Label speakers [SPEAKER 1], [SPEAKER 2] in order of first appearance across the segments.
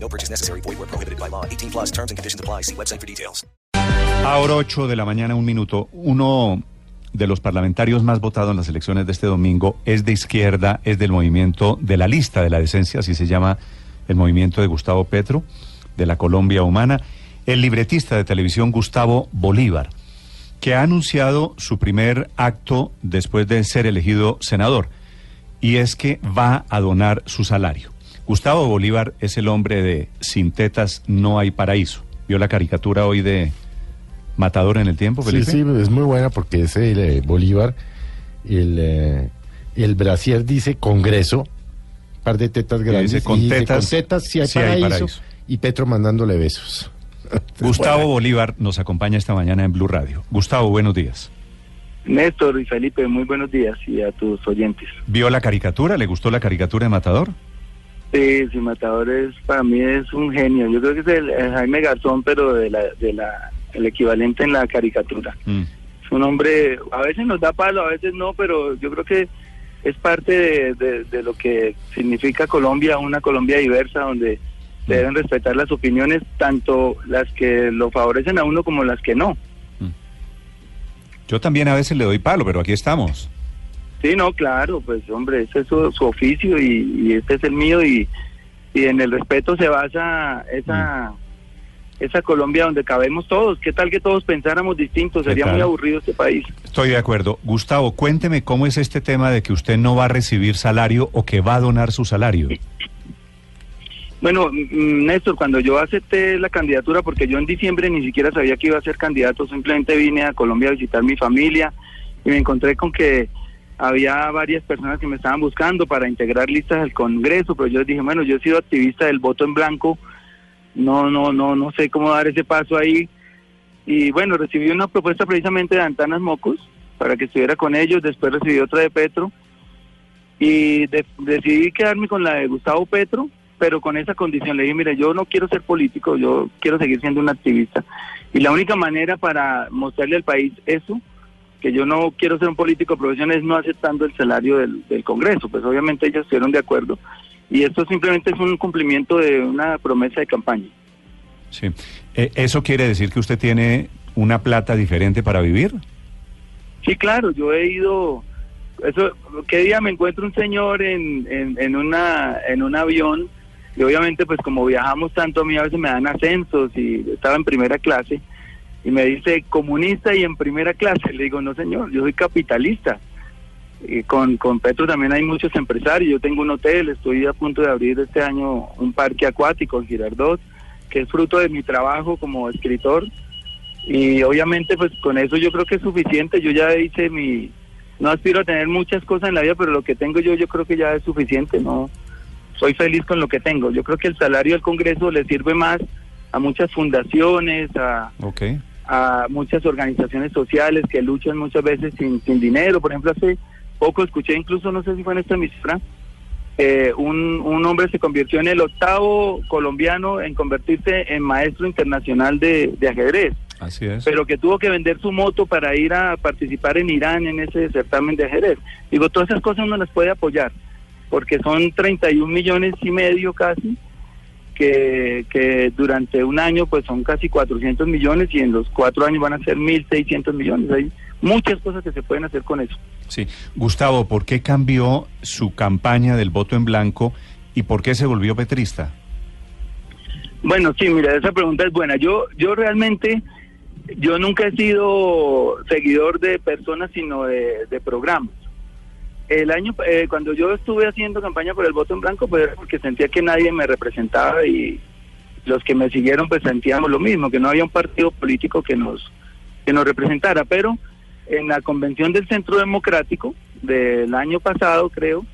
[SPEAKER 1] No purchase necessary. Void where prohibited by law. 18 plus terms and conditions apply. See website for details.
[SPEAKER 2] Ahora 8 de la mañana, un minuto. Uno de los parlamentarios más votados en las elecciones de este domingo es de izquierda, es del movimiento de la lista de la decencia, así se llama el movimiento de Gustavo Petro, de la Colombia Humana, el libretista de televisión Gustavo Bolívar, que ha anunciado su primer acto después de ser elegido senador, y es que va a donar su salario. Gustavo Bolívar es el hombre de Sin tetas no hay paraíso. ¿Vio la caricatura hoy de Matador en el tiempo,
[SPEAKER 3] Sí,
[SPEAKER 2] Felipe?
[SPEAKER 3] sí, es muy buena porque es el eh, Bolívar, el, eh, el brasier dice Congreso, par de tetas grandes,
[SPEAKER 2] dice, "Con
[SPEAKER 3] y dice,
[SPEAKER 2] tetas
[SPEAKER 3] con tetas sí hay,
[SPEAKER 2] sí hay
[SPEAKER 3] paraíso",
[SPEAKER 2] paraíso.
[SPEAKER 3] y Petro mandándole besos.
[SPEAKER 2] Gustavo Bolívar nos acompaña esta mañana en Blue Radio. Gustavo, buenos días.
[SPEAKER 4] Néstor y Felipe, muy buenos días y a tus oyentes.
[SPEAKER 2] ¿Vio la caricatura? ¿Le gustó la caricatura de Matador?
[SPEAKER 4] Sí, sí, Matador es, para mí es un genio. Yo creo que es el, el Jaime Garzón, pero de la, de la, el equivalente en la caricatura.
[SPEAKER 2] Mm.
[SPEAKER 4] Es un hombre, a veces nos da palo, a veces no, pero yo creo que es parte de, de- de lo que significa Colombia, una Colombia diversa donde deben respetar las opiniones, tanto las que lo favorecen a uno como las que no.
[SPEAKER 2] Yo también a veces le doy palo, pero aquí estamos.
[SPEAKER 4] Sí, no, claro, pues hombre, ese es su, su oficio y, y este es el mío y, y en el respeto se basa esa esa Colombia donde cabemos todos. ¿Qué tal que todos pensáramos distintos?
[SPEAKER 2] ¿Qué
[SPEAKER 4] Sería muy aburrido este país.
[SPEAKER 2] Estoy de acuerdo. Gustavo, cuénteme cómo es este tema de que usted no va a recibir salario o que va a donar su salario.
[SPEAKER 4] Bueno, mm, Néstor, cuando yo acepté la candidatura, porque yo en diciembre ni siquiera sabía que iba a ser candidato, simplemente vine a Colombia a visitar mi familia y me encontré con que había varias personas que me estaban buscando para integrar listas al Congreso, pero yo dije, bueno, yo he sido activista del voto en blanco, no, no, no, no sé cómo dar ese paso ahí. Y bueno, recibí una propuesta precisamente de Antanas Mocos para que estuviera con ellos, después recibí otra de Petro y de- decidí quedarme con la de Gustavo Petro, pero con esa condición. Le dije, mire, yo no quiero ser político, yo quiero seguir siendo un activista. Y la única manera para mostrarle al país eso, que yo no quiero ser un político de profesión, es no aceptando el salario del, del Congreso. Pues obviamente ellos estuvieron de acuerdo. Y esto simplemente es un cumplimiento de una promesa de campaña.
[SPEAKER 2] Sí. Eh, ¿Eso quiere decir que usted tiene una plata diferente para vivir?
[SPEAKER 4] Sí, claro, yo he ido. Eso, ¿Qué día me encuentro un señor en, en, en, una, en un avión? Y obviamente, pues como viajamos tanto, a mí a veces me dan ascensos y estaba en primera clase. Y me dice comunista y en primera clase. Le digo, no, señor, yo soy capitalista. Y con, con Petro también hay muchos empresarios. Yo tengo un hotel, estoy a punto de abrir este año un parque acuático en Girardot, que es fruto de mi trabajo como escritor. Y obviamente, pues con eso yo creo que es suficiente. Yo ya hice mi. No aspiro a tener muchas cosas en la vida, pero lo que tengo yo, yo creo que ya es suficiente. No soy feliz con lo que tengo. Yo creo que el salario del Congreso le sirve más a muchas fundaciones, a,
[SPEAKER 2] Ok.
[SPEAKER 4] A muchas organizaciones sociales que luchan muchas veces sin, sin dinero. Por ejemplo, hace poco escuché, incluso no sé si fue en esta emisora, eh, un, un hombre se convirtió en el octavo colombiano en convertirse en maestro internacional de, de ajedrez,
[SPEAKER 2] Así es.
[SPEAKER 4] pero que tuvo que vender su moto para ir a participar en Irán en ese certamen de ajedrez. Digo, todas esas cosas uno las puede apoyar, porque son 31 millones y medio casi, que, que durante un año pues son casi 400 millones y en los cuatro años van a ser 1.600 millones. Hay muchas cosas que se pueden hacer con eso.
[SPEAKER 2] Sí. Gustavo, ¿por qué cambió su campaña del voto en blanco y por qué se volvió petrista?
[SPEAKER 4] Bueno, sí, mira, esa pregunta es buena. Yo, yo realmente, yo nunca he sido seguidor de personas, sino de, de programas. El año, eh, cuando yo estuve haciendo campaña por el voto en blanco, pues era porque sentía que nadie me representaba y los que me siguieron pues sentíamos lo mismo, que no había un partido político que nos, que nos representara. Pero en la convención del Centro Democrático del año pasado, creo,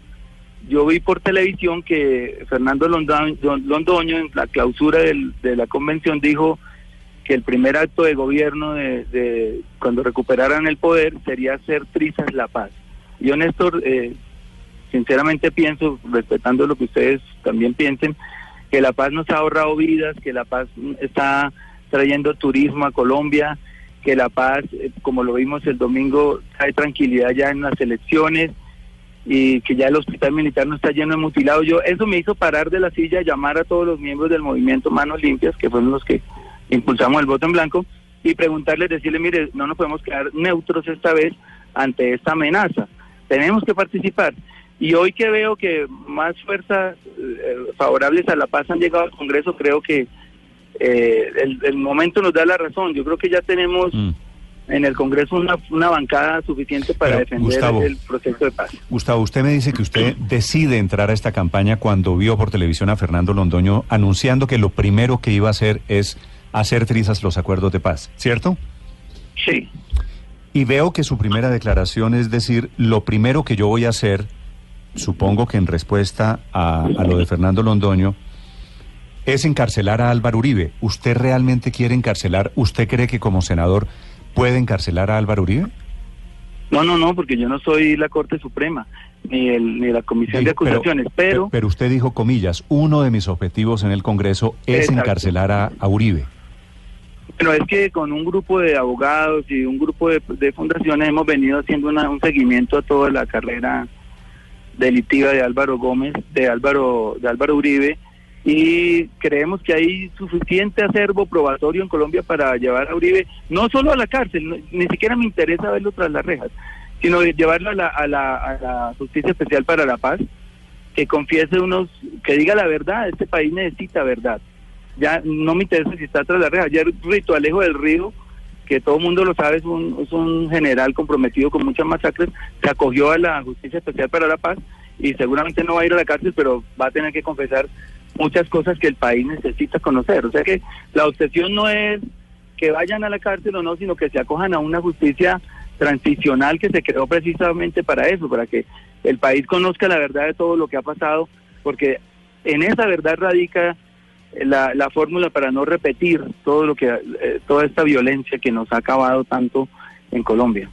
[SPEAKER 4] yo vi por televisión que Fernando Londoño, en la clausura de la convención dijo que el primer acto de gobierno de, de cuando recuperaran el poder sería hacer trizas la paz. Yo, Néstor, eh, sinceramente pienso, respetando lo que ustedes también piensen, que la paz nos ha ahorrado vidas, que la paz está trayendo turismo a Colombia, que la paz, eh, como lo vimos el domingo, trae tranquilidad ya en las elecciones y que ya el hospital militar no está lleno de mutilados. Yo eso me hizo parar de la silla, llamar a todos los miembros del movimiento Manos Limpias, que fueron los que impulsamos el voto en blanco, y preguntarles, decirle, mire, no nos podemos quedar neutros esta vez ante esta amenaza. Tenemos que participar. Y hoy que veo que más fuerzas eh, favorables a la paz han llegado al Congreso, creo que eh, el, el momento nos da la razón. Yo creo que ya tenemos
[SPEAKER 2] Mm.
[SPEAKER 4] en el Congreso una, una bancada suficiente para
[SPEAKER 2] Pero,
[SPEAKER 4] defender
[SPEAKER 2] Gustavo,
[SPEAKER 4] el proceso de paz.
[SPEAKER 2] Gustavo, usted me dice que usted decide entrar a esta campaña cuando vio por televisión a Fernando Londoño anunciando que lo primero que iba a hacer es hacer trizas los acuerdos de paz, ¿cierto?
[SPEAKER 4] Sí.
[SPEAKER 2] Y veo que su primera declaración es decir, lo primero que yo voy a hacer, supongo que en respuesta a, a lo de Fernando Londoño, es encarcelar a Álvaro Uribe. ¿Usted realmente quiere encarcelar? ¿Usted cree que como senador puede encarcelar a Álvaro Uribe?
[SPEAKER 4] No, no, no, porque yo no soy la Corte Suprema ni, el, ni la Comisión de
[SPEAKER 2] pero-
[SPEAKER 4] Acusaciones, pero,
[SPEAKER 2] Pero usted dijo, comillas, uno de mis objetivos en el Congreso es
[SPEAKER 4] Exacto.
[SPEAKER 2] encarcelar a, a Uribe.
[SPEAKER 4] Pero es que con un grupo de abogados y un grupo de, fundaciones hemos venido haciendo una- un seguimiento a toda la carrera delictiva de Álvaro Gómez, de Álvaro, de Álvaro Uribe, y creemos que hay suficiente acervo probatorio en Colombia para llevar a Uribe no solo a la cárcel, ni siquiera me interesa verlo tras las rejas, sino llevarlo a la, a la Justicia Especial para la Paz, que confiese unos, que diga la verdad, este país necesita verdad. Ya no me interesa si está tras las rejas, ayer Rito Alejo del Río, que todo el mundo lo sabe, es un, es un general comprometido con muchas masacres, se acogió a la Justicia Especial para la Paz y seguramente no va a ir a la cárcel, pero va a tener que confesar muchas cosas que el país necesita conocer. O sea que la obsesión no es que vayan a la cárcel o no, sino que se acojan a una justicia transicional que se creó precisamente para eso, para que el país conozca la verdad de todo lo que ha pasado, porque en esa verdad radica la, la fórmula para no repetir todo lo que eh, toda esta violencia que nos ha acabado tanto en Colombia.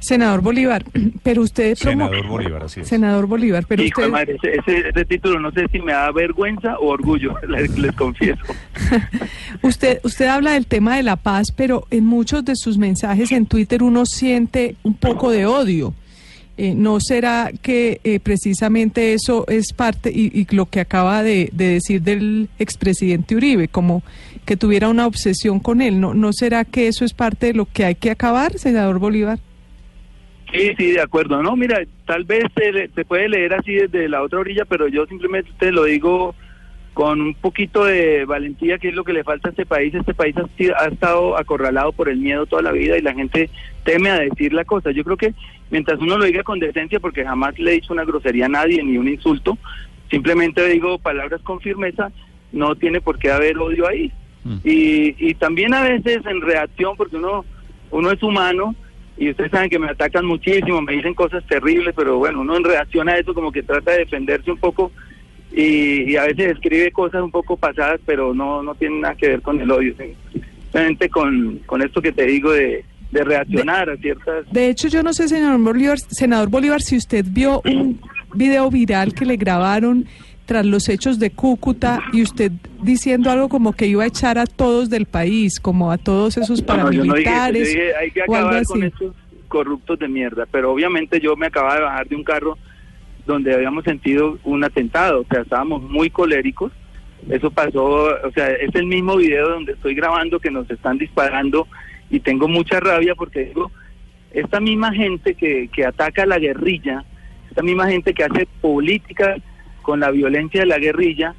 [SPEAKER 5] Senador Bolívar, pero usted promo-
[SPEAKER 2] Senador Bolívar, así es.
[SPEAKER 5] Senador Bolívar, pero
[SPEAKER 4] Hijo de
[SPEAKER 5] usted
[SPEAKER 4] madre, ese, ese- ese título no sé si me da vergüenza o orgullo, les, les confieso.
[SPEAKER 5] usted usted habla del tema de la paz, pero en muchos de sus mensajes en Twitter uno siente un poco de odio. Eh, ¿No será que eh, precisamente eso es parte y, y lo que acaba de, de decir del expresidente Uribe, como que tuviera una obsesión con él? ¿No, ¿No será que eso es parte de lo que hay que acabar, senador Bolívar?
[SPEAKER 4] Sí, sí, de acuerdo. No, mira, tal vez se, puede leer así desde la otra orilla, pero yo simplemente te lo digo con un poquito de valentía, que es lo que le falta a este país. Este país ha, ha estado acorralado por el miedo toda la vida y la gente teme a decir la cosa. Yo creo que mientras uno lo diga con decencia, porque jamás le he dicho una grosería a nadie ni un insulto, simplemente digo palabras con firmeza, no tiene por qué haber odio ahí.
[SPEAKER 2] Mm.
[SPEAKER 4] Y, y también a veces en reacción, porque uno, uno es humano, y ustedes saben que me atacan muchísimo, me dicen cosas terribles, pero bueno, uno en reacción a eso como que trata de defenderse un poco y, y a veces escribe cosas un poco pasadas, pero no, no tienen nada que ver con el odio, simplemente con, con esto que te digo de, de reaccionar a ciertas...
[SPEAKER 5] De hecho, yo no sé, senador Bolívar, senador Bolívar, si usted vio un video viral que le grabaron tras los hechos de Cúcuta y usted diciendo algo como que iba a echar a todos del país, como a todos esos
[SPEAKER 4] No, no, no
[SPEAKER 5] paramilitares
[SPEAKER 4] dije, hay que acabar con estos corruptos de mierda, pero obviamente yo me acababa de bajar de un carro donde habíamos sentido un atentado, o sea, estábamos muy coléricos, eso pasó, o sea, es el mismo video donde estoy grabando que nos están disparando y tengo mucha rabia porque digo, esta misma gente que, que ataca a la guerrilla, esta misma gente que hace política con la violencia de la guerrilla,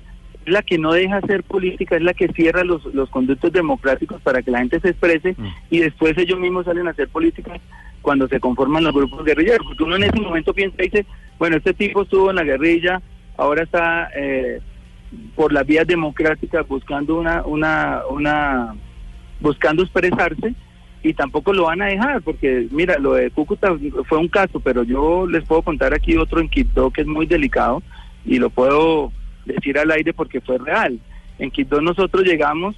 [SPEAKER 4] es la que no deja hacer política, es la que cierra los, los conductos democráticos para que la gente se exprese
[SPEAKER 2] Mm.
[SPEAKER 4] y después ellos mismos salen a hacer política cuando se conforman los grupos guerrilleros. Porque uno en ese momento piensa y dice, bueno, este tipo estuvo en la guerrilla, ahora está eh, por las vías democráticas buscando una, una, una, buscando expresarse y tampoco lo van a dejar porque mira lo de Cúcuta fue un caso pero yo les puedo contar aquí otro en Quito que es muy delicado y lo puedo decir al aire porque fue real en Quito nosotros llegamos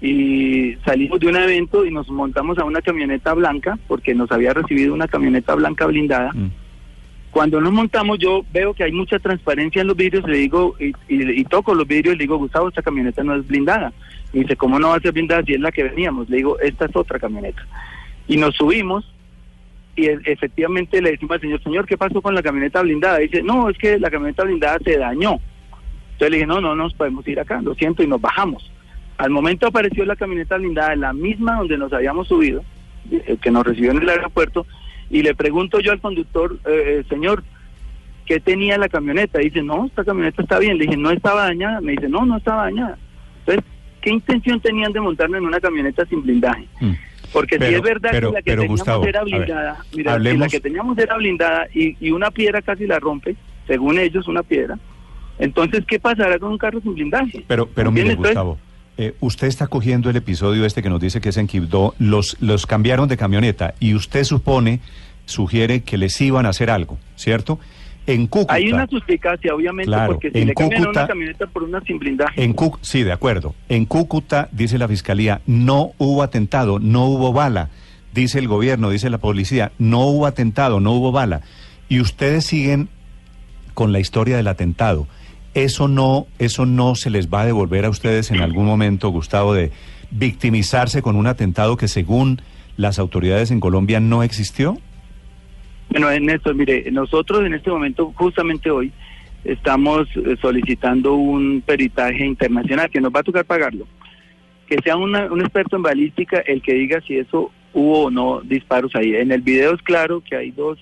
[SPEAKER 4] y salimos de un evento y nos montamos a una camioneta blanca porque nos había recibido una camioneta blanca blindada.
[SPEAKER 2] Mm.
[SPEAKER 4] Cuando nos montamos yo veo que hay mucha transparencia en los vidrios, le digo y, y- y toco los vidrios y le digo, Gustavo, esta camioneta no es blindada. Y dice, ¿cómo no va a ser blindada si es la que veníamos? Le digo, esta es otra camioneta. Y nos subimos y e- efectivamente le decimos al señor, señor, ¿qué pasó con la camioneta blindada? dice, no, es que la camioneta blindada se dañó. Entonces le dije, no, no nos podemos ir acá, lo siento, y nos bajamos. Al momento apareció la camioneta blindada, la misma donde nos habíamos subido, eh, que nos recibió en el aeropuerto, y le pregunto yo al conductor, eh, eh, señor, ¿qué tenía la camioneta? Dice, no, esta camioneta está bien. Le dije, no estaba dañada. Me dice, no, no estaba dañada. Entonces, ¿qué intención tenían de montarme en una camioneta sin blindaje?
[SPEAKER 2] Mm.
[SPEAKER 4] Porque si es verdad
[SPEAKER 2] pero-
[SPEAKER 4] que la que
[SPEAKER 2] pero,
[SPEAKER 4] teníamos
[SPEAKER 2] Gustavo,
[SPEAKER 4] era
[SPEAKER 2] ver,
[SPEAKER 4] blindada, mira, si
[SPEAKER 2] hablemos-
[SPEAKER 4] la que teníamos era blindada y, y una piedra casi la rompe, según ellos, una piedra. Entonces, ¿qué pasará con un carro sin blindaje?
[SPEAKER 2] Pero, pero mire, Gustavo, eh, usted está cogiendo el episodio este que nos dice que es en Quibdó, los, los cambiaron de camioneta y usted supone, sugiere que les iban a hacer algo, ¿cierto? En Cúcuta.
[SPEAKER 4] Hay una suspicacia, obviamente,
[SPEAKER 2] Claro,
[SPEAKER 4] porque si
[SPEAKER 2] en
[SPEAKER 4] le cambian
[SPEAKER 2] Cúcuta-
[SPEAKER 4] una camioneta por una sin blindaje,
[SPEAKER 2] En Cú- sí, de acuerdo. En Cúcuta, dice la fiscalía, no hubo atentado, no hubo bala. Dice el gobierno, dice la policía, no hubo atentado, no hubo bala. Y ustedes siguen con la historia del atentado. Eso no, eso no se les va a devolver a ustedes en algún momento, Gustavo, de victimizarse con un atentado que según las autoridades en Colombia no existió.
[SPEAKER 4] Bueno, Néstor, mire, nosotros en este momento, justamente hoy, estamos eh, solicitando un peritaje internacional que nos va a tocar pagarlo. Que sea una- un experto en balística el que diga si eso hubo o no disparos ahí. En el video es claro que hay dos,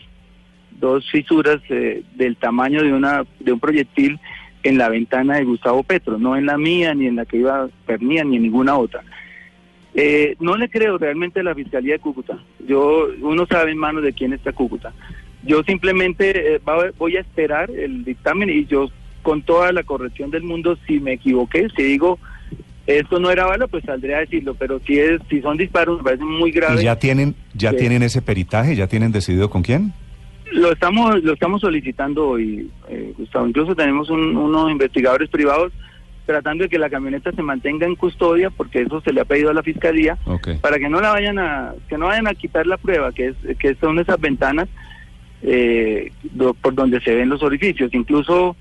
[SPEAKER 4] dos fisuras eh, del tamaño de, una, de un proyectil en la ventana de Gustavo Petro, no en la mía, ni en la que iba Pernía, ni en ninguna otra. Eh, no le creo realmente a la Fiscalía de Cúcuta. Yo, uno sabe en manos de quién está Cúcuta. Yo simplemente eh, va- voy a esperar el dictamen y yo con toda la corrección del mundo, si me equivoqué, si digo esto no era bala, pues saldré a decirlo, pero si es, si son disparos me parece muy grave.
[SPEAKER 2] Y ya tienen, ya tienen ese peritaje, ya tienen decidido con quién.
[SPEAKER 4] Lo estamos, lo estamos solicitando hoy, eh, Gustavo. Incluso tenemos un- unos investigadores privados tratando de que la camioneta se mantenga en custodia, porque eso se le ha pedido a la fiscalía, para que no la vayan a, que no vayan a quitar la prueba, que es, que son esas ventanas eh, do- por donde se ven los orificios. Incluso,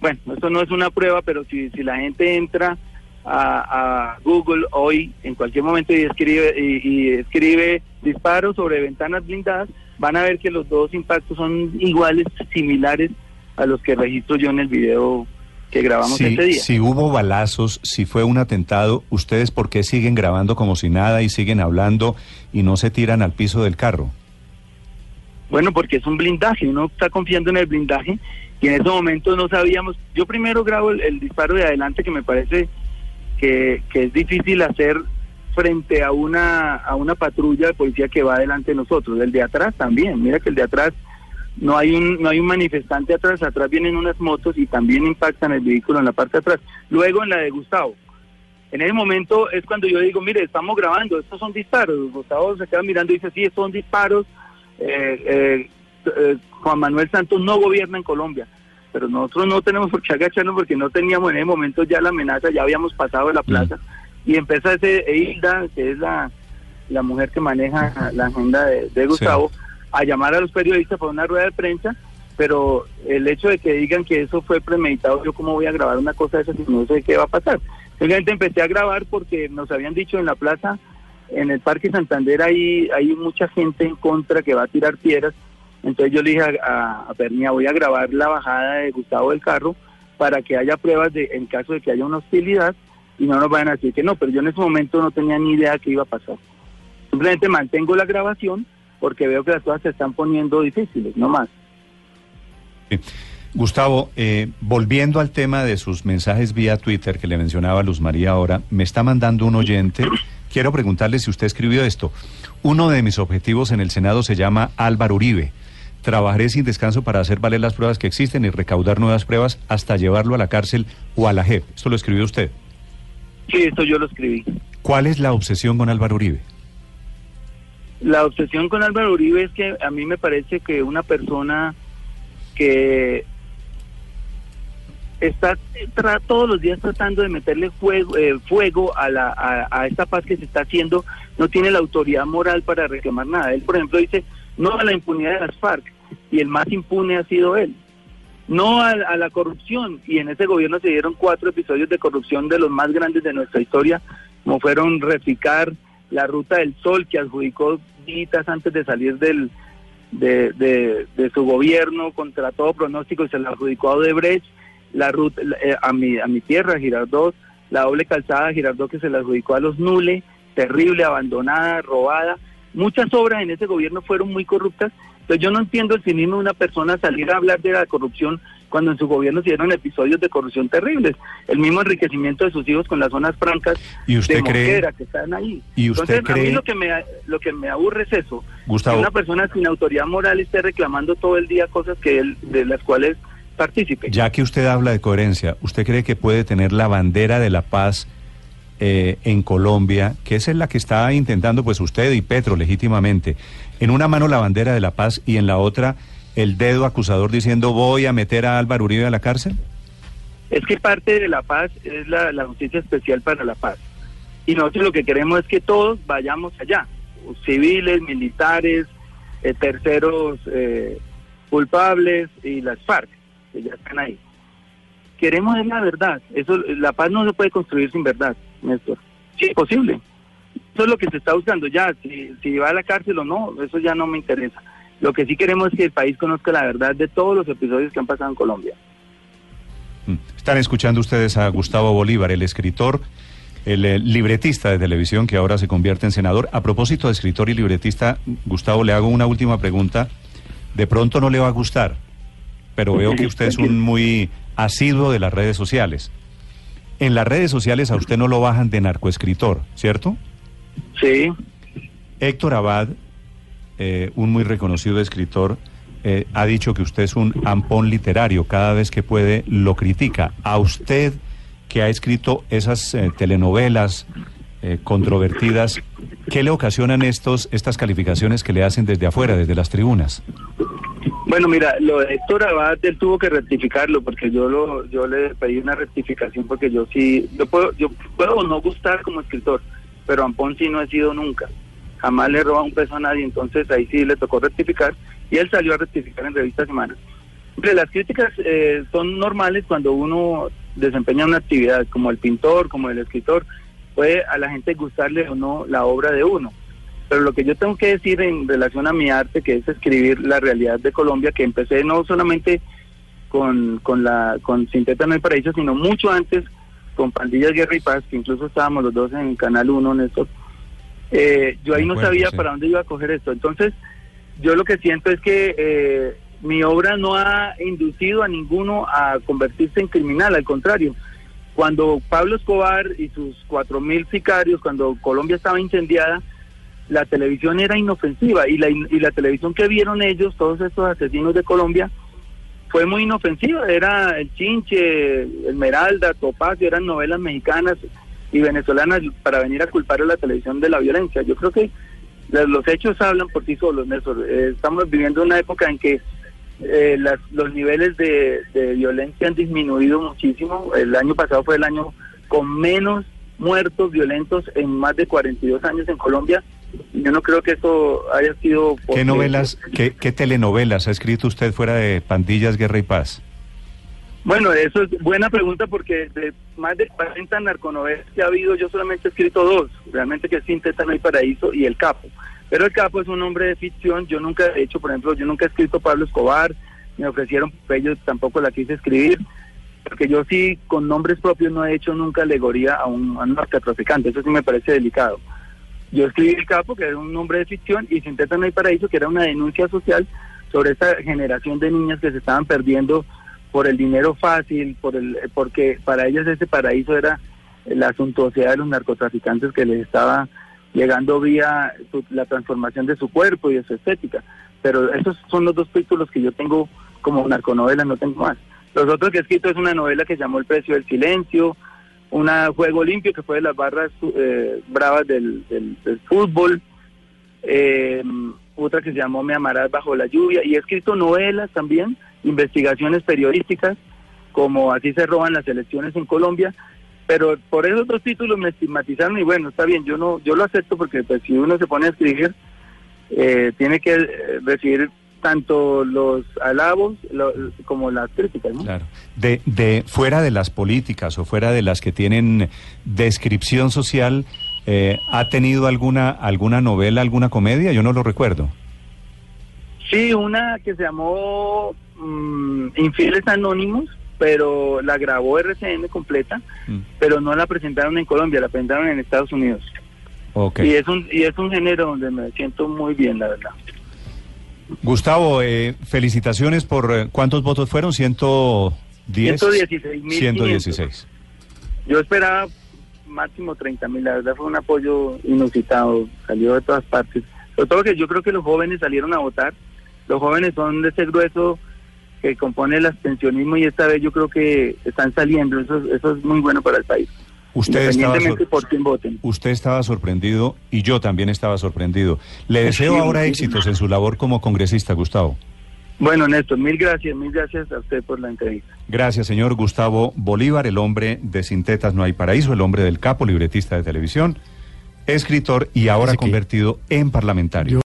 [SPEAKER 4] bueno, esto no es una prueba, pero si, si la gente entra a, a Google hoy, en cualquier momento, y escribe, y, y escribe disparos sobre ventanas blindadas, van a ver que los dos impactos son iguales, similares a los que registro yo en el video que grabamos
[SPEAKER 2] Si,
[SPEAKER 4] ese día.
[SPEAKER 2] si hubo balazos, si fue un atentado, ¿ustedes por qué siguen grabando como si nada y siguen hablando y no se tiran al piso del carro?
[SPEAKER 4] Bueno, porque es un blindaje, uno está confiando en el blindaje y en ese momento no sabíamos. Yo primero grabo el, el disparo de adelante que me parece que, que es difícil hacer frente a una a una patrulla de policía que va delante de nosotros. El de atrás también. Mira que el de atrás no hay un no hay un manifestante atrás, atrás vienen unas motos y también impactan el vehículo en la parte de atrás. Luego en la de Gustavo. En ese momento es cuando yo digo, mire, estamos grabando, estos son disparos. Gustavo se queda mirando y dice, sí, estos son disparos. Eh, eh, eh, Juan Manuel Santos no gobierna en Colombia, pero nosotros no tenemos por qué agacharnos porque no teníamos en ese momento ya la amenaza, ya habíamos pasado de la plaza. Y empieza ese Hilda, que es la, la mujer que maneja la agenda de, de Gustavo, a llamar a los periodistas para una rueda de prensa, pero el hecho de que digan que eso fue premeditado, yo cómo voy a grabar una cosa de esa si no sé qué va a pasar. Simplemente empecé a grabar porque nos habían dicho en la plaza, en el Parque Santander hay, hay mucha gente en contra que va a tirar piedras, entonces yo le dije a, a, a Pernia, voy a grabar la bajada de Gustavo del carro para que haya pruebas de en caso de que haya una hostilidad y no nos vayan a decir que no, pero yo en ese momento no tenía ni idea qué iba a pasar. Simplemente mantengo la grabación porque veo que las cosas se están poniendo difíciles, no más.
[SPEAKER 2] Gustavo, eh, volviendo al tema de sus mensajes vía Twitter que le mencionaba Luz María ahora, me está mandando un oyente. Quiero preguntarle si usted escribió esto. Uno de mis objetivos en el Senado se llama Álvaro Uribe. Trabajaré sin descanso para hacer valer las pruebas que existen y recaudar nuevas pruebas hasta llevarlo a la cárcel o a la JEP. Esto lo escribió usted.
[SPEAKER 4] Sí, esto yo lo escribí.
[SPEAKER 2] ¿Cuál es la obsesión con Álvaro Uribe?
[SPEAKER 4] La obsesión con Álvaro Uribe es que a mí me parece que una persona que está tra- todos los días tratando de meterle fuego, eh, fuego a, la, a, a esta paz que se está haciendo, no tiene la autoridad moral para reclamar nada. Él, por ejemplo, dice no a la impunidad de las FARC y el más impune ha sido él. No a, a la corrupción y en ese gobierno se dieron cuatro episodios de corrupción de los más grandes de nuestra historia, como fueron Reficar, la Ruta del Sol, que adjudicó días antes de salir del, de, de, de su gobierno contra todo pronóstico y se la adjudicó a Odebrecht, la ruta eh, a mi a mi tierra Girardot, la doble calzada de Girardot que se la adjudicó a los Nule, terrible, abandonada, robada. Muchas obras en ese gobierno fueron muy corruptas. Entonces yo no entiendo el cinismo de una persona salir a hablar de la corrupción cuando en su gobierno se dieron episodios de corrupción terribles. El mismo enriquecimiento de sus hijos con las zonas francas
[SPEAKER 2] ¿Y usted
[SPEAKER 4] de
[SPEAKER 2] cree-
[SPEAKER 4] Mosquera que están ahí.
[SPEAKER 2] ¿Y usted
[SPEAKER 4] Entonces, a
[SPEAKER 2] cree-
[SPEAKER 4] mí lo que me lo que me aburre es eso.
[SPEAKER 2] Gustavo.
[SPEAKER 4] Que una persona sin autoridad moral esté reclamando todo el día cosas que él, de las cuales participe.
[SPEAKER 2] Ya que usted habla de coherencia, ¿usted cree que puede tener la bandera de la paz eh, en Colombia, que es la que está intentando pues usted y Petro legítimamente, en una mano la bandera de la paz y en la otra el dedo acusador diciendo voy a meter a Álvaro Uribe a la cárcel?
[SPEAKER 4] Es que parte de la paz es la, la justicia especial para la paz. Y nosotros lo que queremos es que todos vayamos allá, civiles, militares, eh, terceros eh, culpables y las FARC, que ya están ahí. Queremos es la verdad. Eso, la paz no se puede construir sin verdad, Néstor. Sí, posible. Eso es lo que se está buscando ya. Si, si va a la cárcel o no, eso ya no me interesa. Lo que sí queremos es que el país conozca la verdad de todos los episodios que han pasado en Colombia.
[SPEAKER 2] Mm. Están escuchando ustedes a Gustavo Bolívar, el escritor, el eh, libretista de televisión que ahora se convierte en senador. A propósito de escritor y libretista, Gustavo, le hago una última pregunta. De pronto no le va a gustar, pero veo que usted es un muy asiduo de las redes sociales. En las redes sociales a usted no lo bajan de narcoescritor, ¿cierto?
[SPEAKER 4] Sí.
[SPEAKER 2] Héctor Abad, eh, un muy reconocido escritor, eh, ha dicho que usted es un ampón literario. Cada vez que puede lo critica. A usted que ha escrito esas eh, telenovelas controvertidas, ¿qué le ocasionan estos estas calificaciones que le hacen desde afuera, desde las tribunas?
[SPEAKER 4] Bueno, mira, lo de Héctor Abad, él tuvo que rectificarlo porque yo lo yo le pedí una rectificación porque yo sí, yo puedo, yo puedo no gustar como escritor, pero Ampón sí no he sido nunca. Jamás le he robado un peso a nadie, entonces ahí sí le tocó rectificar y él salió a rectificar en Revista Semana. Las críticas eh, son normales cuando uno desempeña una actividad, como el pintor, como el escritor, puede a la gente gustarle o no la obra de uno. Pero lo que yo tengo que decir en relación a mi arte, que es escribir la realidad de Colombia, que empecé no solamente con, con la con Sinteta No hay Paraíso, sino mucho antes con Pandillas Guerra y Paz, que incluso estábamos los dos en Canal 1, Néstor. Eh, yo ahí no sabía
[SPEAKER 2] sí.
[SPEAKER 4] para dónde iba a coger esto. Entonces, yo lo que siento es que eh, mi obra no ha inducido a ninguno a convertirse en criminal, al contrario. Cuando Pablo Escobar y sus cuatro mil sicarios, cuando Colombia estaba incendiada, la televisión era inofensiva y la, y la televisión que vieron ellos, todos estos asesinos de Colombia, fue muy inofensiva. Era El Chinche, Esmeralda, Topacio, eran novelas mexicanas y venezolanas para venir a culpar a la televisión de la violencia. Yo creo que los hechos hablan por sí solos, Néstor. Eh, estamos viviendo una época en que eh, las- los niveles de violencia han disminuido muchísimo. El año pasado fue el año con menos muertos violentos en más de 42 años en Colombia. Yo no creo que eso haya sido...
[SPEAKER 2] ¿Qué novelas, qué, qué telenovelas ha escrito usted fuera de Pandillas, Guerra y Paz?
[SPEAKER 4] Bueno, eso es buena pregunta porque de más de 40 narconovelas que ha habido, yo solamente he escrito dos, realmente que es Sinteta No hay Paraíso y El Capo. Pero El Capo es un hombre de ficción, yo nunca he hecho, por ejemplo, yo nunca he escrito Pablo Escobar, me ofrecieron, ellos tampoco la quise escribir, porque yo sí con nombres propios no he hecho nunca alegoría a un, a un narcotraficante, eso sí me parece delicado. Yo escribí El Capo, que era un nombre de ficción, y Sinteta No hay Paraíso, que era una denuncia social sobre esta generación de niñas que se estaban perdiendo por el dinero fácil, por el, porque para ellas ese paraíso era la suntuosidad de los narcotraficantes que les estaba llegando vía su- la transformación de su cuerpo y de su estética. Pero esos son los dos títulos que yo tengo como narconovela, no tengo más. Los otros que he escrito es una novela que llamó El precio del silencio, una Juego limpio que fue de las barras eh, bravas del, del- del fútbol, eh, otra que se llamó Me amarás bajo la lluvia, y he escrito novelas también, investigaciones periodísticas, como así se roban las elecciones en Colombia. Pero por esos dos títulos me estigmatizaron y bueno, está bien, yo no, yo lo acepto porque pues si uno se pone a escribir, eh, tiene que eh, recibir tanto los alabos lo- como las críticas, ¿no?
[SPEAKER 2] Claro. De, de fuera de las políticas o fuera de las que tienen descripción social, eh, ¿ha tenido alguna alguna novela, alguna comedia? Yo no lo recuerdo.
[SPEAKER 4] Sí, una que se llamó mm, Infieles Anónimos, pero la grabó RCN completa,
[SPEAKER 2] Mm.
[SPEAKER 4] pero no la presentaron en Colombia, la presentaron en Estados Unidos.
[SPEAKER 2] Ok.
[SPEAKER 4] Y es un y es un género donde me siento muy bien, la verdad.
[SPEAKER 2] Gustavo, eh, felicitaciones por eh, cuántos votos fueron, 110.
[SPEAKER 4] 116.500.
[SPEAKER 2] 116.
[SPEAKER 4] Yo esperaba máximo 30 mil, la verdad fue un apoyo inusitado, salió de todas partes. Sobre todo que yo creo que los jóvenes salieron a votar, los jóvenes son de ese grueso que compone el abstencionismo y esta vez yo creo que están saliendo, eso, eso es muy bueno para el país.
[SPEAKER 2] Usted estaba,
[SPEAKER 4] Independientemente
[SPEAKER 2] sor-
[SPEAKER 4] por quién voten.
[SPEAKER 2] usted estaba sorprendido y yo también estaba sorprendido. Le deseo
[SPEAKER 4] Sí,
[SPEAKER 2] ahora éxitos en su labor como congresista, Gustavo.
[SPEAKER 4] Bueno, Néstor, mil gracias, mil gracias a usted por la entrevista.
[SPEAKER 2] Gracias, señor Gustavo Bolívar, el hombre de Sintetas No hay Paraíso, el hombre del capo, libretista de televisión, escritor y ahora convertido en parlamentario.